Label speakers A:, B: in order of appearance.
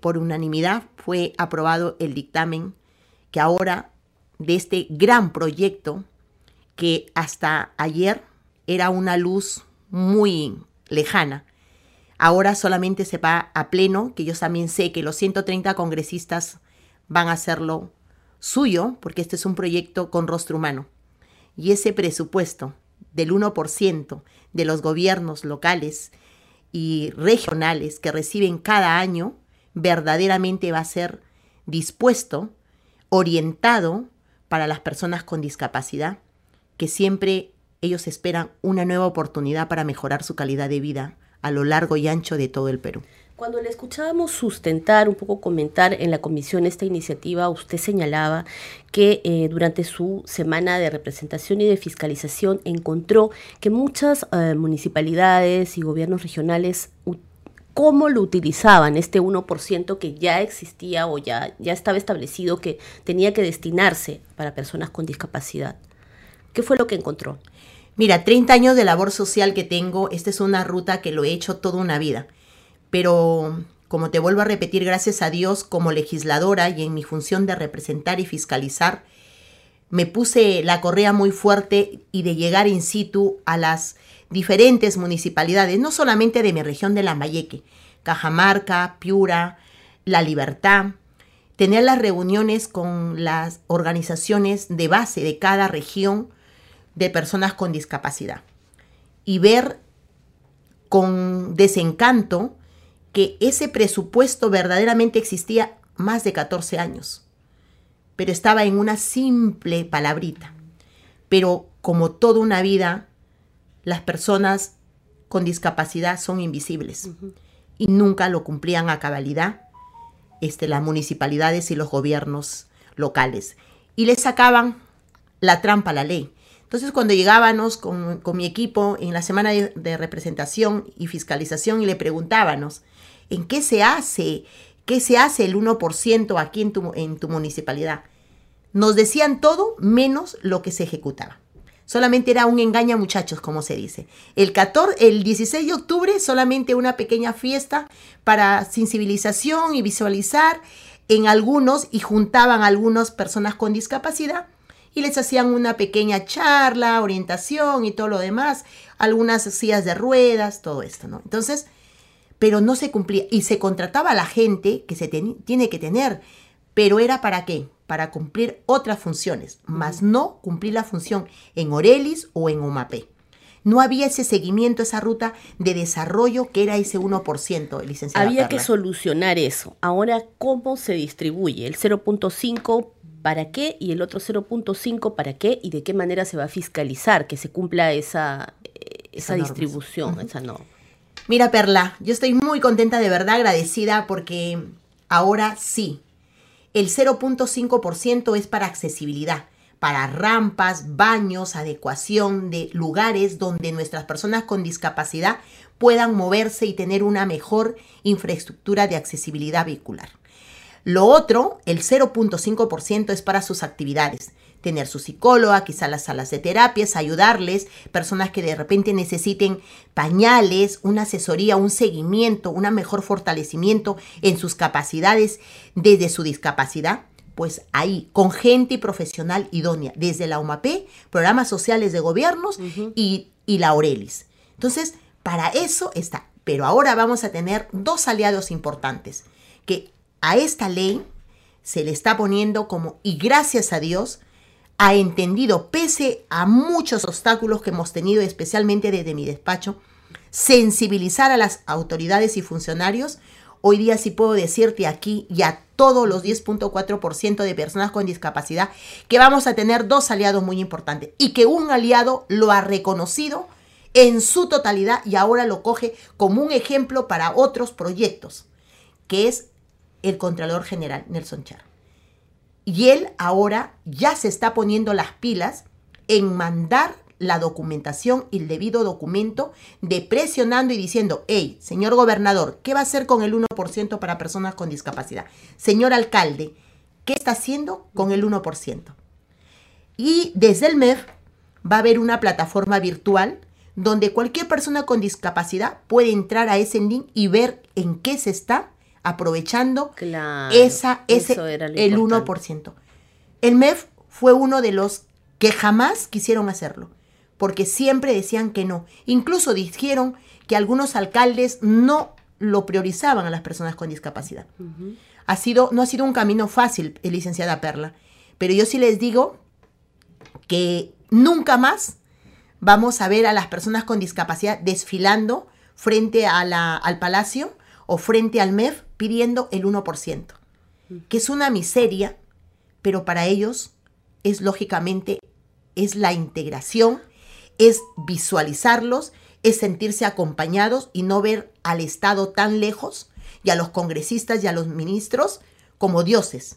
A: por unanimidad fue aprobado el dictamen que ahora de este gran proyecto que hasta ayer era una luz muy lejana. Ahora solamente se va a pleno, que yo también sé que los 130 congresistas van a hacerlo suyo, porque este es un proyecto con rostro humano. Y ese presupuesto del 1% de los gobiernos locales y regionales que reciben cada año verdaderamente va a ser dispuesto, orientado para las personas con discapacidad, que siempre ellos esperan una nueva oportunidad para mejorar su calidad de vida a lo largo y ancho de todo el Perú.
B: Cuando le escuchábamos sustentar, un poco comentar en la comisión esta iniciativa, usted señalaba que eh, durante su semana de representación y de fiscalización encontró que muchas eh, municipalidades y gobiernos regionales cómo lo utilizaban este 1% que ya existía o ya, ya estaba establecido que tenía que destinarse para personas con discapacidad. ¿Qué fue lo que encontró?
A: Mira, 30 años de labor social que tengo, esta es una ruta que lo he hecho toda una vida pero como te vuelvo a repetir, gracias a Dios como legisladora y en mi función de representar y fiscalizar, me puse la correa muy fuerte y de llegar in situ a las diferentes municipalidades, no solamente de mi región de Lambayeque, Cajamarca, Piura, La Libertad, tener las reuniones con las organizaciones de base de cada región de personas con discapacidad y ver con desencanto que ese presupuesto verdaderamente existía más de 14 años, pero estaba en una simple palabrita. Pero como toda una vida, las personas con discapacidad son invisibles y nunca lo cumplían a cabalidad este, las municipalidades y los gobiernos locales. Y les sacaban la trampa a la ley. Entonces, cuando llegábamos con, mi equipo en la semana de, de, representación y fiscalización y le preguntábamos, en qué se hace, qué se hace el 1% aquí en tu, en tu municipalidad. Nos decían todo menos lo que se ejecutaba. Solamente era un engaña muchachos, como se dice. El, 14, el 16 de octubre solamente una pequeña fiesta para sensibilización y visualizar en algunos y juntaban a algunas personas con discapacidad y les hacían una pequeña charla, orientación y todo lo demás, algunas sillas de ruedas, todo esto, ¿no? Entonces, pero no se cumplía. Y se contrataba a la gente que se tiene que tener, pero era para qué? Para cumplir otras funciones, más no cumplir la función en Orelis o en OMAPE. No había ese seguimiento, esa ruta de desarrollo que era ese 1%, licenciado.
B: Había que solucionar eso. Ahora, ¿cómo se distribuye? El 0.5 para qué y el otro 0.5 para qué y de qué manera se va a fiscalizar que se cumpla esa, eh, esa, distribución, esa norma.
A: Mira, Perla, yo estoy muy contenta, de verdad agradecida porque ahora sí, el 0.5% es para accesibilidad, para rampas, baños, adecuación de lugares donde nuestras personas con discapacidad puedan moverse y tener una mejor infraestructura de accesibilidad vehicular. Lo otro, el 0.5% es para sus actividades, tener su psicóloga, quizá las salas de terapias, ayudarles, personas que de repente necesiten pañales, una asesoría, un seguimiento, un mejor fortalecimiento en sus capacidades desde su discapacidad. Pues ahí, con gente profesional idónea, desde la UMAP, programas sociales de gobiernos y, y la Aurelis. Entonces, para eso está. Pero ahora vamos a tener dos aliados importantes, que a esta ley se le está poniendo como, y gracias a Dios, ha entendido, pese a muchos obstáculos que hemos tenido, especialmente desde mi despacho, sensibilizar a las autoridades y funcionarios. Hoy día sí puedo decirte aquí y a todos los 10.4% de personas con discapacidad que vamos a tener dos aliados muy importantes y que un aliado lo ha reconocido en su totalidad y ahora lo coge como un ejemplo para otros proyectos, que es el Contralor General Nelson Char. Y él ahora ya se está poniendo las pilas en mandar la documentación y el debido documento de presionando y diciendo, hey, señor gobernador, ¿qué va a hacer con el 1% para personas con discapacidad? Señor alcalde, ¿qué está haciendo con el 1%? Y desde el MEF va a haber una plataforma virtual donde cualquier persona con discapacidad puede entrar a ese link y ver en qué se está aprovechando
B: Claro,
A: esa, ese,
B: era
A: el
B: importante.
A: 1%. El MEF fue uno de los que jamás quisieron hacerlo, porque siempre decían que no. Incluso dijeron que algunos alcaldes no lo priorizaban a las personas con discapacidad. ha sido, no ha sido un camino fácil, eh, licenciada Perla, pero yo sí les digo que nunca más vamos a ver a las personas con discapacidad desfilando frente a la- al palacio o frente al MEF pidiendo el 1%, que es una miseria, pero para ellos es lógicamente, es la integración, es visualizarlos, es sentirse acompañados y no ver al Estado tan lejos y a los congresistas y a los ministros como dioses.